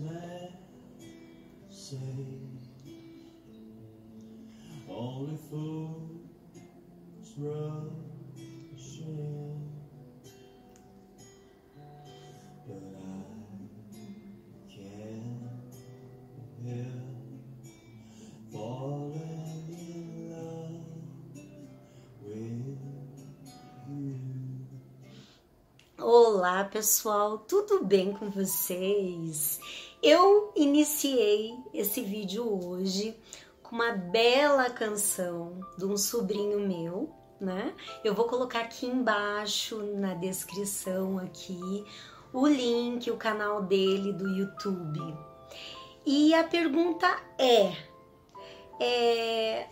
let say only fools rush in. Olá, pessoal, tudo bem com vocês? Eu iniciei esse vídeo hoje com uma bela canção de um sobrinho meu, né? Eu vou colocar aqui embaixo na descrição aqui o link, o canal dele do YouTube. E a pergunta é, é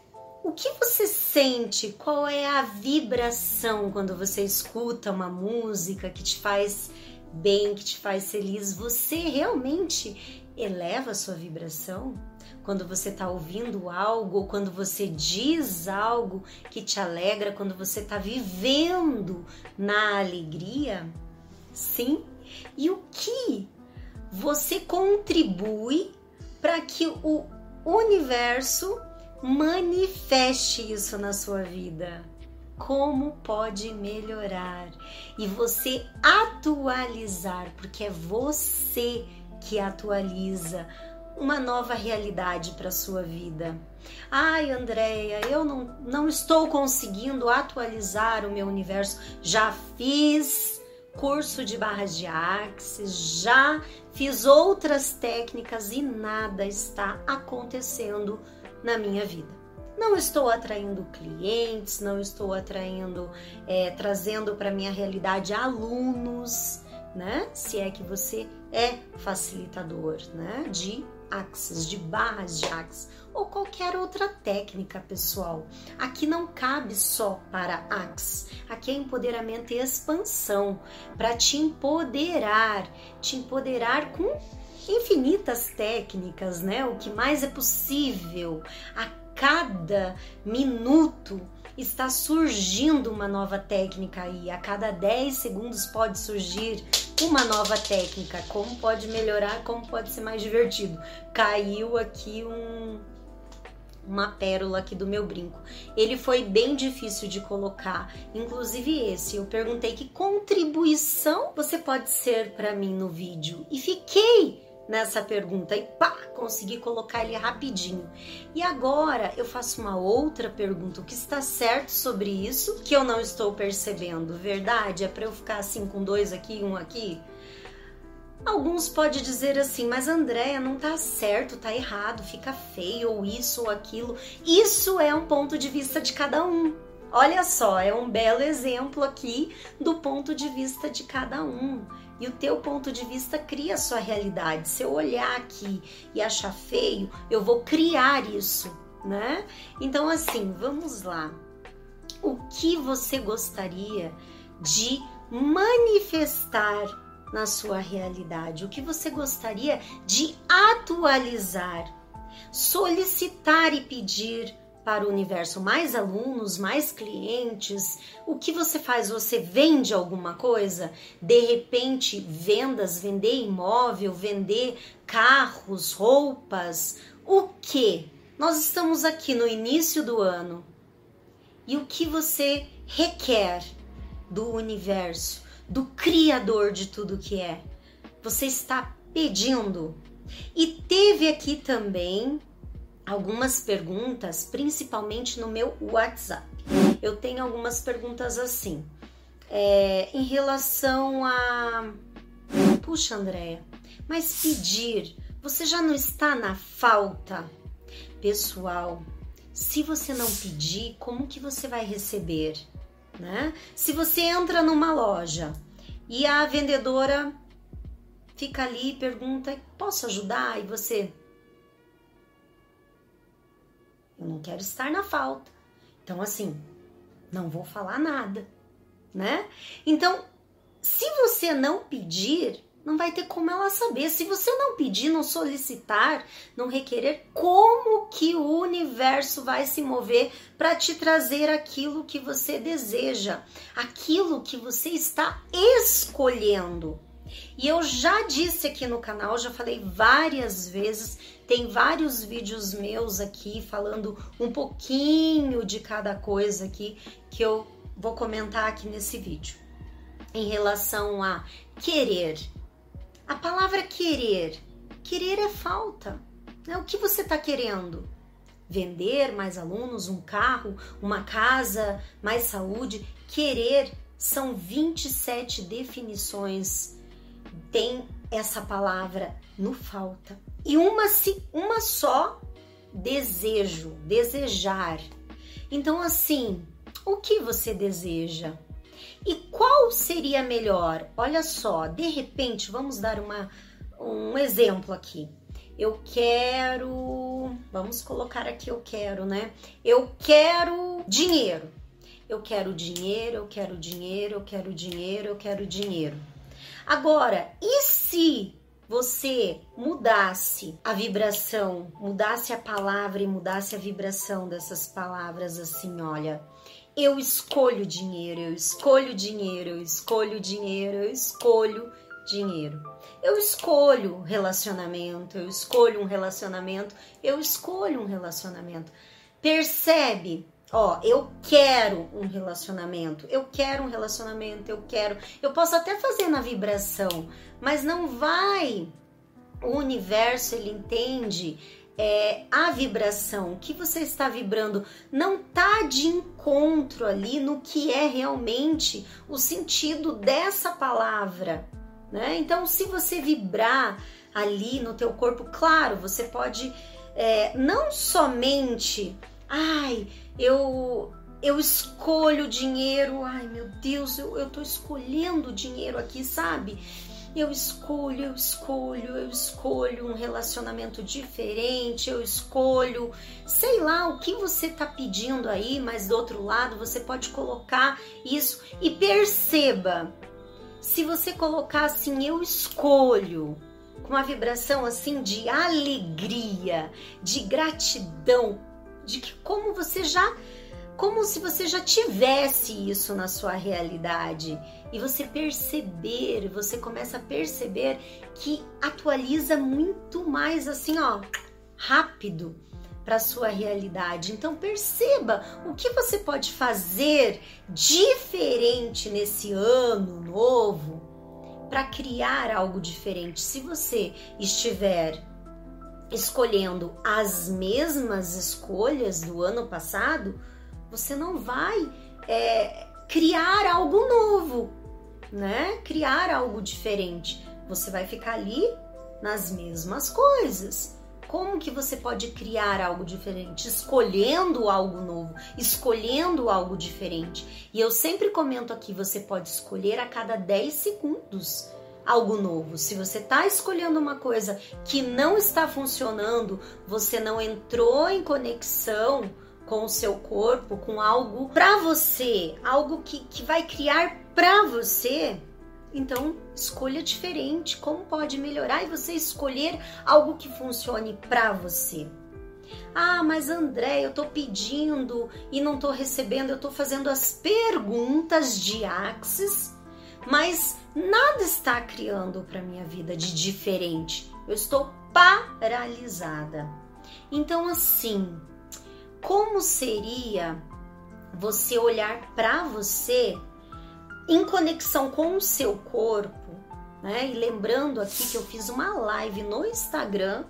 o que você sente? Qual é a vibração quando você escuta uma música que te faz bem, que te faz feliz? Você realmente eleva a sua vibração? Quando você está ouvindo algo, ou quando você diz algo que te alegra, quando você está vivendo na alegria? Sim? E o que você contribui para que o universo manifeste isso na sua vida. Como pode melhorar e você atualizar, porque é você que atualiza uma nova realidade para sua vida. Ai, Andréia, eu não, não estou conseguindo atualizar o meu universo. Já fiz curso de barras de axis, já fiz outras técnicas e nada está acontecendo na minha vida. Não estou atraindo clientes, não estou atraindo, é, trazendo para minha realidade alunos, né? Se é que você é facilitador, né? De axis, de barras de axis ou qualquer outra técnica, pessoal. Aqui não cabe só para axis. Aqui é empoderamento e expansão para te empoderar, te empoderar com infinitas técnicas, né? O que mais é possível. A cada minuto está surgindo uma nova técnica aí. A cada 10 segundos pode surgir uma nova técnica. Como pode melhorar, como pode ser mais divertido. Caiu aqui um uma pérola aqui do meu brinco. Ele foi bem difícil de colocar, inclusive esse. Eu perguntei que contribuição você pode ser para mim no vídeo e fiquei nessa pergunta e pá, consegui colocar ele rapidinho. E agora eu faço uma outra pergunta: o que está certo sobre isso que eu não estou percebendo? Verdade? É para eu ficar assim com dois aqui um aqui? Alguns podem dizer assim, mas Andréia não tá certo, tá errado, fica feio, ou isso ou aquilo. Isso é um ponto de vista de cada um. Olha só, é um belo exemplo aqui do ponto de vista de cada um. E o teu ponto de vista cria a sua realidade. Se eu olhar aqui e achar feio, eu vou criar isso, né? Então, assim, vamos lá. O que você gostaria de manifestar na sua realidade? O que você gostaria de atualizar, solicitar e pedir para o universo mais alunos, mais clientes. O que você faz? Você vende alguma coisa? De repente, vendas, vender imóvel, vender carros, roupas. O que? Nós estamos aqui no início do ano. E o que você requer do universo, do criador de tudo que é? Você está pedindo. E teve aqui também algumas perguntas, principalmente no meu WhatsApp. Eu tenho algumas perguntas assim. É, em relação a. Puxa, Andréia, mas pedir, você já não está na falta? Pessoal, se você não pedir, como que você vai receber? Né? Se você entra numa loja e a vendedora fica ali e pergunta: posso ajudar? E você, eu não quero estar na falta. Então, assim, não vou falar nada, né? Então, se você não pedir, não vai ter como ela saber. Se você não pedir, não solicitar, não requerer, como que o universo vai se mover para te trazer aquilo que você deseja, aquilo que você está escolhendo? E eu já disse aqui no canal, já falei várias vezes, tem vários vídeos meus aqui falando um pouquinho de cada coisa aqui que eu vou comentar aqui nesse vídeo. Em relação a querer. A palavra querer. Querer é falta. Né? O que você está querendo? Vender mais alunos, um carro, uma casa, mais saúde? Querer são 27 definições. Tem essa palavra no falta. E uma, uma só, desejo, desejar. Então, assim, o que você deseja? E qual seria melhor? Olha só, de repente, vamos dar uma, um exemplo aqui. Eu quero. Vamos colocar aqui, eu quero, né? Eu quero dinheiro. Eu quero dinheiro, eu quero dinheiro, eu quero dinheiro, eu quero dinheiro. Agora, e se você mudasse a vibração, mudasse a palavra e mudasse a vibração dessas palavras assim, olha, eu escolho dinheiro, eu escolho dinheiro, eu escolho dinheiro, eu escolho dinheiro. Eu escolho relacionamento, eu escolho um relacionamento, eu escolho um relacionamento. Percebe? Ó, eu quero um relacionamento, eu quero um relacionamento, eu quero. Eu posso até fazer na vibração, mas não vai. O universo ele entende é, a vibração, o que você está vibrando, não tá de encontro ali no que é realmente o sentido dessa palavra, né? Então, se você vibrar ali no teu corpo, claro, você pode é, não somente, ai, eu eu escolho dinheiro, ai meu Deus, eu, eu tô escolhendo dinheiro aqui, sabe? Eu escolho, eu escolho, eu escolho um relacionamento diferente, eu escolho, sei lá o que você tá pedindo aí, mas do outro lado você pode colocar isso e perceba, se você colocar assim, eu escolho, com uma vibração assim de alegria, de gratidão, de que como você já como se você já tivesse isso na sua realidade e você perceber, você começa a perceber que atualiza muito mais assim, ó, rápido para sua realidade. Então perceba o que você pode fazer diferente nesse ano novo para criar algo diferente. Se você estiver escolhendo as mesmas escolhas do ano passado, você não vai é, criar algo novo, né? Criar algo diferente. Você vai ficar ali nas mesmas coisas. Como que você pode criar algo diferente? Escolhendo algo novo, escolhendo algo diferente. E eu sempre comento aqui, você pode escolher a cada 10 segundos algo novo. Se você está escolhendo uma coisa que não está funcionando, você não entrou em conexão com o seu corpo, com algo para você, algo que, que vai criar para você, então escolha diferente. Como pode melhorar e você escolher algo que funcione para você? Ah, mas André, eu tô pedindo e não tô recebendo, eu tô fazendo as perguntas de Axis, mas nada está criando para minha vida de diferente. Eu estou paralisada. Então, assim, como seria você olhar para você em conexão com o seu corpo, né? E lembrando aqui que eu fiz uma live no Instagram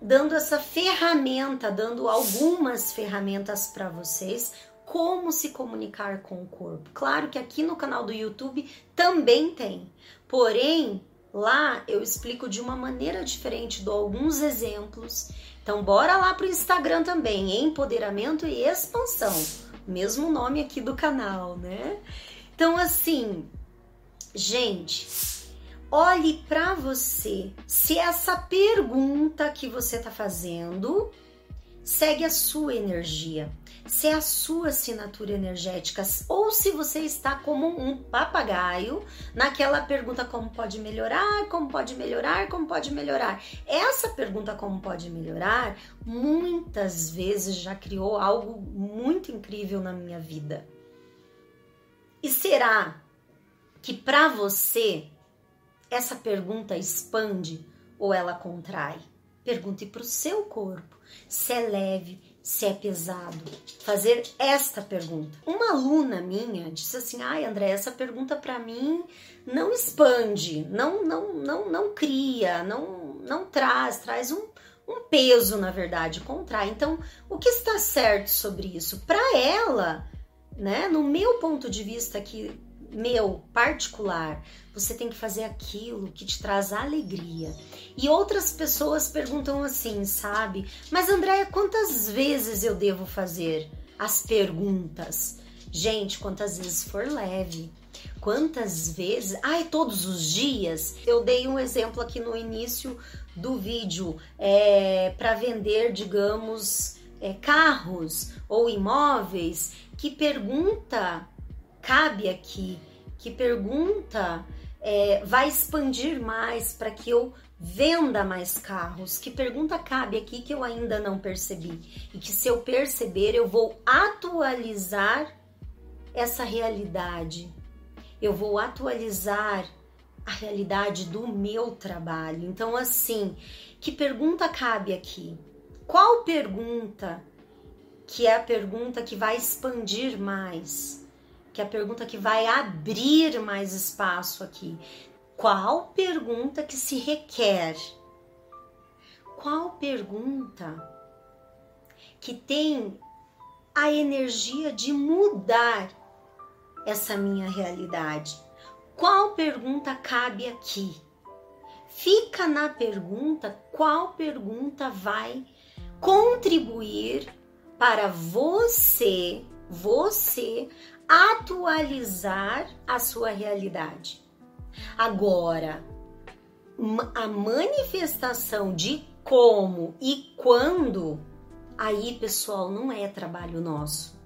dando essa ferramenta, dando algumas ferramentas para vocês como se comunicar com o corpo. Claro que aqui no canal do YouTube também tem. Porém, lá eu explico de uma maneira diferente, dou alguns exemplos então bora lá pro Instagram também, empoderamento e expansão, mesmo nome aqui do canal, né? Então assim, gente, olhe para você. Se essa pergunta que você tá fazendo segue a sua energia se é a sua assinatura energética ou se você está como um papagaio naquela pergunta como pode melhorar, como pode melhorar, como pode melhorar. Essa pergunta como pode melhorar muitas vezes já criou algo muito incrível na minha vida. E será que para você essa pergunta expande ou ela contrai? Pergunte para o seu corpo se é leve, se é pesado. Fazer esta pergunta. Uma aluna minha disse assim: "Ai, André, essa pergunta para mim não expande, não não não não cria, não não traz, traz um um peso, na verdade, contrai. Então, o que está certo sobre isso? Para ela, né, no meu ponto de vista aqui, meu particular, você tem que fazer aquilo que te traz alegria. E outras pessoas perguntam assim, sabe? Mas Andréia, quantas vezes eu devo fazer as perguntas? Gente, quantas vezes for leve. Quantas vezes? Ai, todos os dias. Eu dei um exemplo aqui no início do vídeo é, para vender, digamos, é, carros ou imóveis. Que pergunta cabe aqui? Que pergunta é, vai expandir mais para que eu venda mais carros? Que pergunta cabe aqui que eu ainda não percebi? E que se eu perceber, eu vou atualizar essa realidade. Eu vou atualizar a realidade do meu trabalho. Então, assim, que pergunta cabe aqui? Qual pergunta que é a pergunta que vai expandir mais? Que é a pergunta que vai abrir mais espaço aqui? Qual pergunta que se requer? Qual pergunta que tem a energia de mudar essa minha realidade? Qual pergunta cabe aqui? Fica na pergunta qual pergunta vai contribuir para você, você atualizar a sua realidade. Agora, a manifestação de como e quando, aí, pessoal, não é trabalho nosso.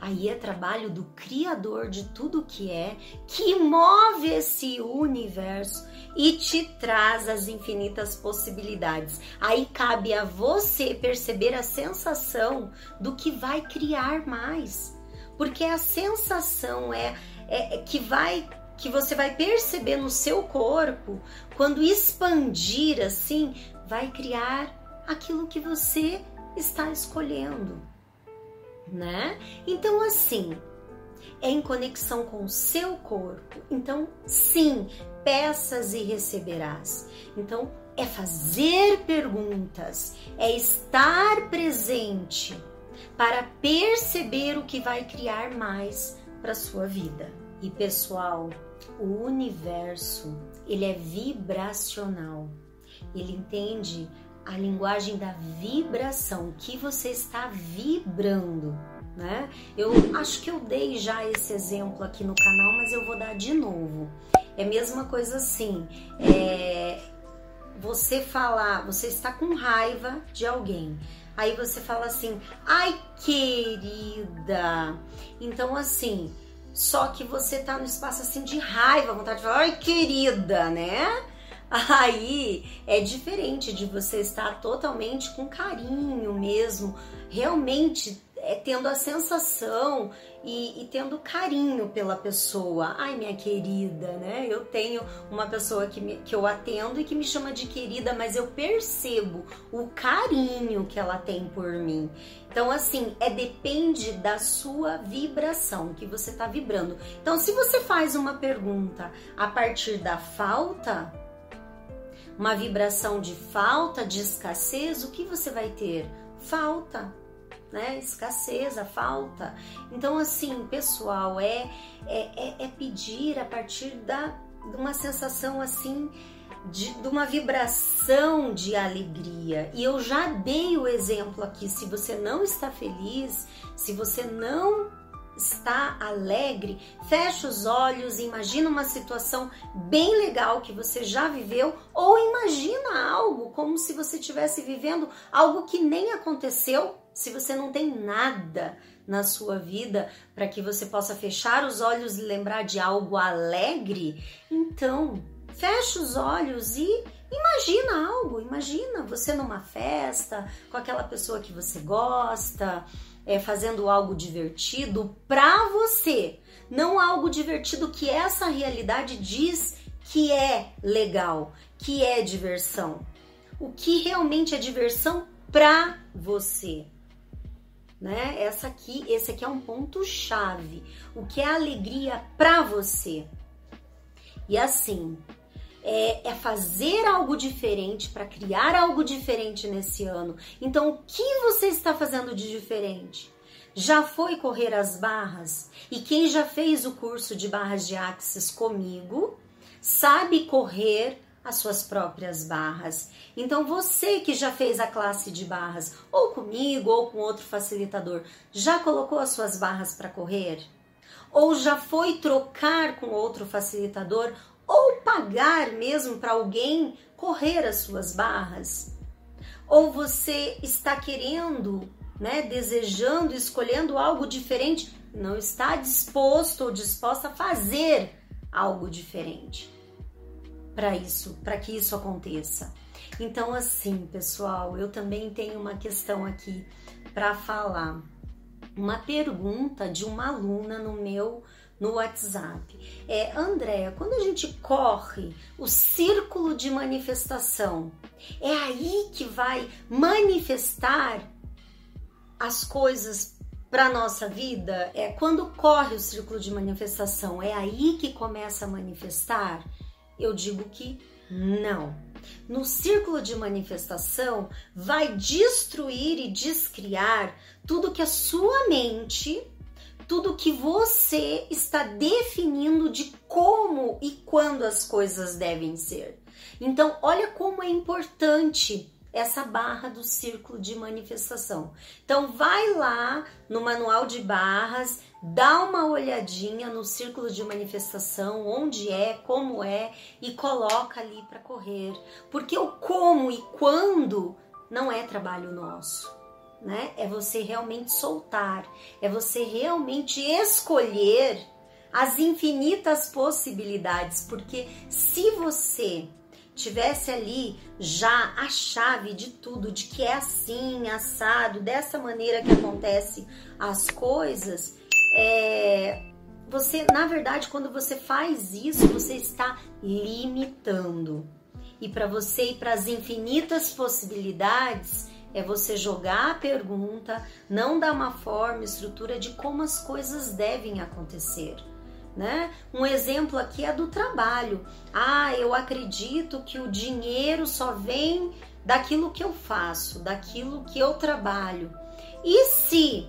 Aí é trabalho do Criador de tudo que é, que move esse universo e te traz as infinitas possibilidades. Aí cabe a você perceber a sensação do que vai criar mais, porque a sensação é, é, é que vai que você vai perceber no seu corpo quando expandir assim, vai criar aquilo que você está escolhendo né? Então, assim, é em conexão com o seu corpo. Então, sim, peças e receberás. Então, é fazer perguntas, é estar presente para perceber o que vai criar mais para sua vida. E pessoal, o universo, ele é vibracional. Ele entende a linguagem da vibração, que você está vibrando, né? Eu acho que eu dei já esse exemplo aqui no canal, mas eu vou dar de novo. É a mesma coisa assim, é, você falar, você está com raiva de alguém, aí você fala assim, ai querida, então assim, só que você tá no espaço assim de raiva, vontade de falar, ai querida, né? Aí é diferente de você estar totalmente com carinho mesmo, realmente é, tendo a sensação e, e, tendo carinho pela pessoa. Ai, minha querida, né? Eu tenho uma pessoa que, me, que eu atendo e que me chama de querida, mas eu percebo o carinho que ela tem por mim. Então, assim, é depende da sua vibração, que você está vibrando. Então, se você faz uma pergunta a partir da falta, uma vibração de falta, de escassez, o que você vai ter? Falta, né? Escassez, a falta. Então, assim, pessoal, é, é, é, é pedir a partir da, de uma sensação assim. De, de, uma vibração de alegria. E eu já dei o exemplo aqui: se você não está feliz, se você não está alegre, fecha os olhos imagina uma situação bem legal que você já viveu ou imagina algo como se você estivesse vivendo algo que nem aconteceu, se você não tem nada na sua vida para que você possa fechar os olhos e lembrar de algo alegre, então fecha os olhos e imagina algo, imagina você numa festa com aquela pessoa que você gosta, é, fazendo algo divertido para você, não algo divertido que essa realidade diz que é legal, que é diversão. O que realmente é diversão para você. Né? Essa aqui, esse aqui é um ponto chave. O que é alegria para você? E assim, é, é, fazer algo diferente para criar algo diferente nesse ano. Então, o que você está fazendo de diferente? Já foi correr as barras? E quem já fez o curso de barras de Axis comigo sabe correr as suas próprias barras. Então você que já fez a classe de barras, ou comigo ou com outro facilitador, já colocou as suas barras para correr? Ou já foi trocar com outro facilitador ou pagar mesmo para alguém correr as suas barras? Ou você está querendo, né, desejando, escolhendo algo diferente, não está disposto ou disposta a fazer algo diferente? Para isso, para que isso aconteça. Então, assim, pessoal, eu também tenho uma questão aqui para falar. Uma pergunta de uma aluna no meu no WhatsApp. É, Andréa, quando a gente corre o círculo de manifestação, é aí que vai manifestar as coisas para nossa vida? É quando corre o círculo de manifestação, é aí que começa a manifestar? Eu digo que não. No círculo de manifestação, vai destruir e descriar tudo que a sua mente, tudo que você está definindo de como e quando as coisas devem ser. Então, olha como é importante essa barra do círculo de manifestação. Então, vai lá no manual de barras dá uma olhadinha no círculo de manifestação, onde é, como é e coloca ali para correr. Porque o como e quando não é trabalho nosso, né? É você realmente soltar, é você realmente escolher as infinitas possibilidades, porque se você tivesse ali já a chave de tudo, de que é assim, assado, dessa maneira que acontece as coisas, é, você, na verdade, quando você faz isso, você está limitando. E para você ir para as infinitas possibilidades, é você jogar a pergunta, não dar uma forma, estrutura de como as coisas devem acontecer. Né? Um exemplo aqui é do trabalho. Ah, eu acredito que o dinheiro só vem daquilo que eu faço, daquilo que eu trabalho. E se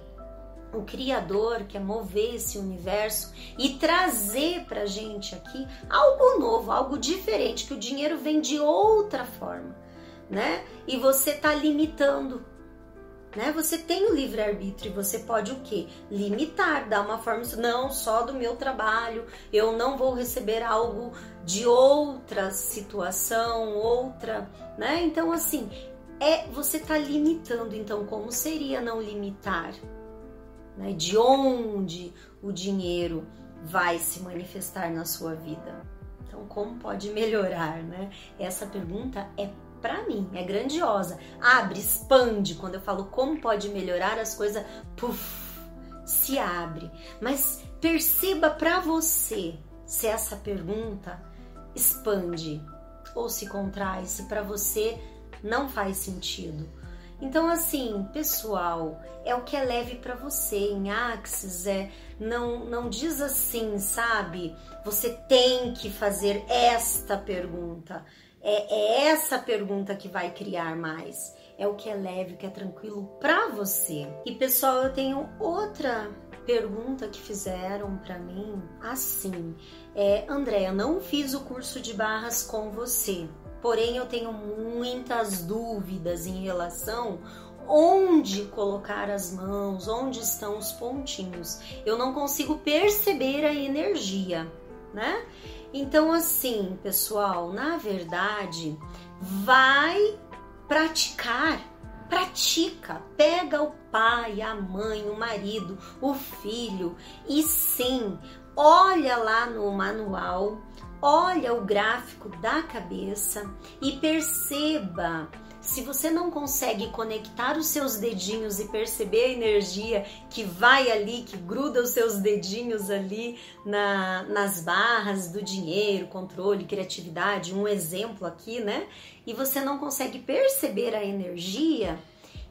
o Criador quer mover esse universo e trazer para gente aqui algo novo, algo diferente, que o dinheiro vem de outra forma, né? E você tá limitando, né? Você tem o livre arbítrio e você pode o quê? Limitar, dar uma forma, não só do meu trabalho, eu não vou receber algo de outra situação, outra, né? Então assim, é você tá limitando, então como seria não limitar? né? de onde o dinheiro vai se manifestar na sua vida. Então, como pode melhorar, né? Essa pergunta é para mim, é grandiosa. Abre, expande. Quando eu falo como pode melhorar, as coisas, puff, se abre. Mas perceba para você se essa pergunta expande ou se contrai, se para você não faz sentido então, assim, pessoal, é o que é leve para você. Em Axis, é, não, não diz assim, sabe? Você tem que fazer esta pergunta. É, é essa pergunta que vai criar mais. É o que é leve, o que é tranquilo para você. E pessoal, eu tenho outra pergunta que fizeram para mim assim. É, Andréa, não fiz o curso de barras com você porém eu tenho muitas dúvidas em relação onde colocar as mãos, onde estão os pontinhos. Eu não consigo perceber a energia, né? Então, assim, pessoal, na verdade, vai praticar. Pratica, pega o pai, a mãe, o marido, o filho e sim, olha lá no manual olha o gráfico da cabeça e perceba se você não consegue conectar os seus dedinhos e perceber a energia que vai ali, que gruda os seus dedinhos ali na, nas barras do dinheiro, controle, criatividade, um exemplo aqui, né? E você não consegue perceber a energia,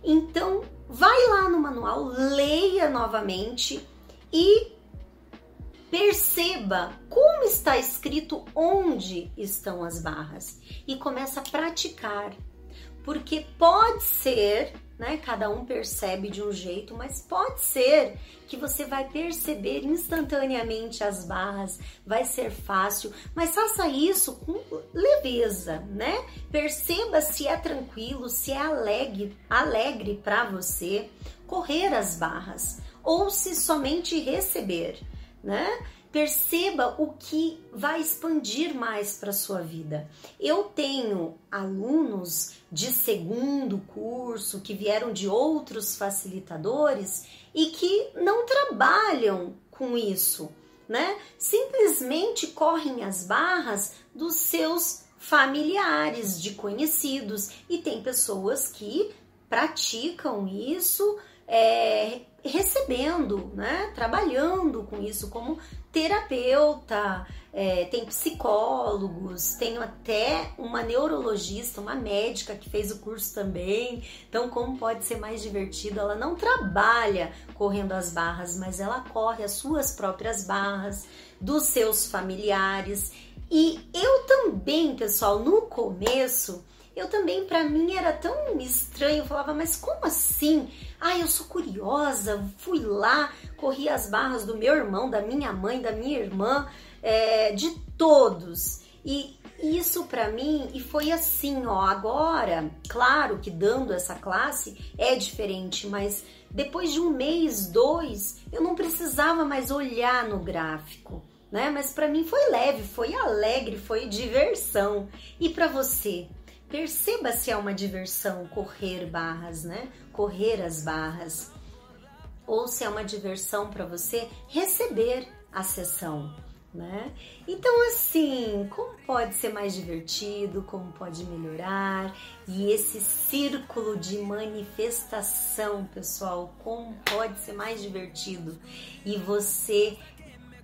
então vai lá no manual, leia novamente e Perceba como está escrito onde estão as barras e começa a praticar. Porque pode ser, né, cada um percebe de um jeito, mas pode ser que você vai perceber instantaneamente as barras, vai ser fácil, mas faça isso com leveza, né? Perceba se é tranquilo, se é alegre, alegre para você correr as barras ou se somente receber né? Perceba o que vai expandir mais para sua vida. Eu tenho alunos de segundo curso que vieram de outros facilitadores e que não trabalham com isso, né? Simplesmente correm as barras dos seus familiares, de conhecidos, e tem pessoas que praticam isso é, recebendo, né? Trabalhando com isso como terapeuta, é, tem psicólogos, tenho até uma neurologista, uma médica que fez o curso também. Então, como pode ser mais divertido? Ela não trabalha correndo as barras, mas ela corre as suas próprias barras, dos seus familiares. E eu também, pessoal, no começo eu também, para mim, era tão estranho. Eu falava, mas como assim? Ah, eu sou curiosa, fui lá, corri as barras do meu irmão, da minha mãe, da minha irmã, é, de todos. E isso para mim, e foi assim, ó, agora, claro que dando essa classe é diferente, mas depois de um mês, dois, eu não precisava mais olhar no gráfico, né? Mas para mim foi leve, foi alegre, foi diversão. E para você? Perceba se é uma diversão correr barras, né? Correr as barras. Ou se é uma diversão para você receber a sessão, né? Então, assim, como pode ser mais divertido, como pode melhorar, e esse círculo de manifestação, pessoal, como pode ser mais divertido e você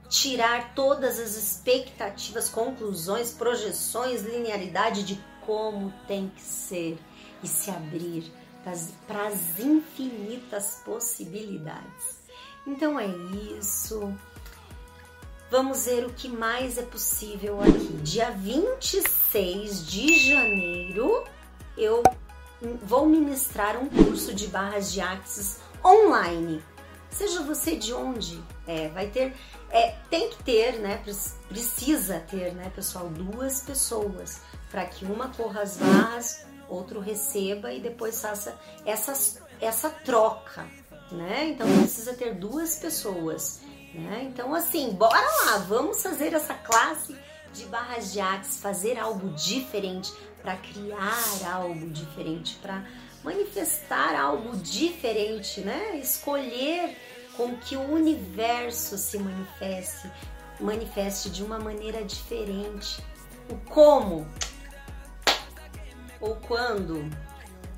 tirar todas as expectativas, conclusões, projeções, linearidade de como tem que ser e se abrir para as infinitas possibilidades. Então é isso. Vamos ver o que mais é possível aqui. Dia 26 de janeiro, eu vou ministrar um curso de barras de axis online. Seja você de onde, é, vai ter, é, tem que ter, né? Precisa ter, né, pessoal, duas pessoas para que uma corra as barras, outro receba e depois faça essa, essa troca, né? Então precisa ter duas pessoas, né? Então assim, bora lá, vamos fazer essa classe de barras de axis, fazer algo diferente para criar algo diferente, para manifestar algo diferente, né? Escolher com que o universo se manifeste, manifeste de uma maneira diferente. O como ou quando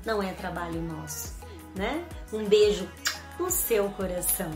não é trabalho nosso, né? Um beijo no seu coração.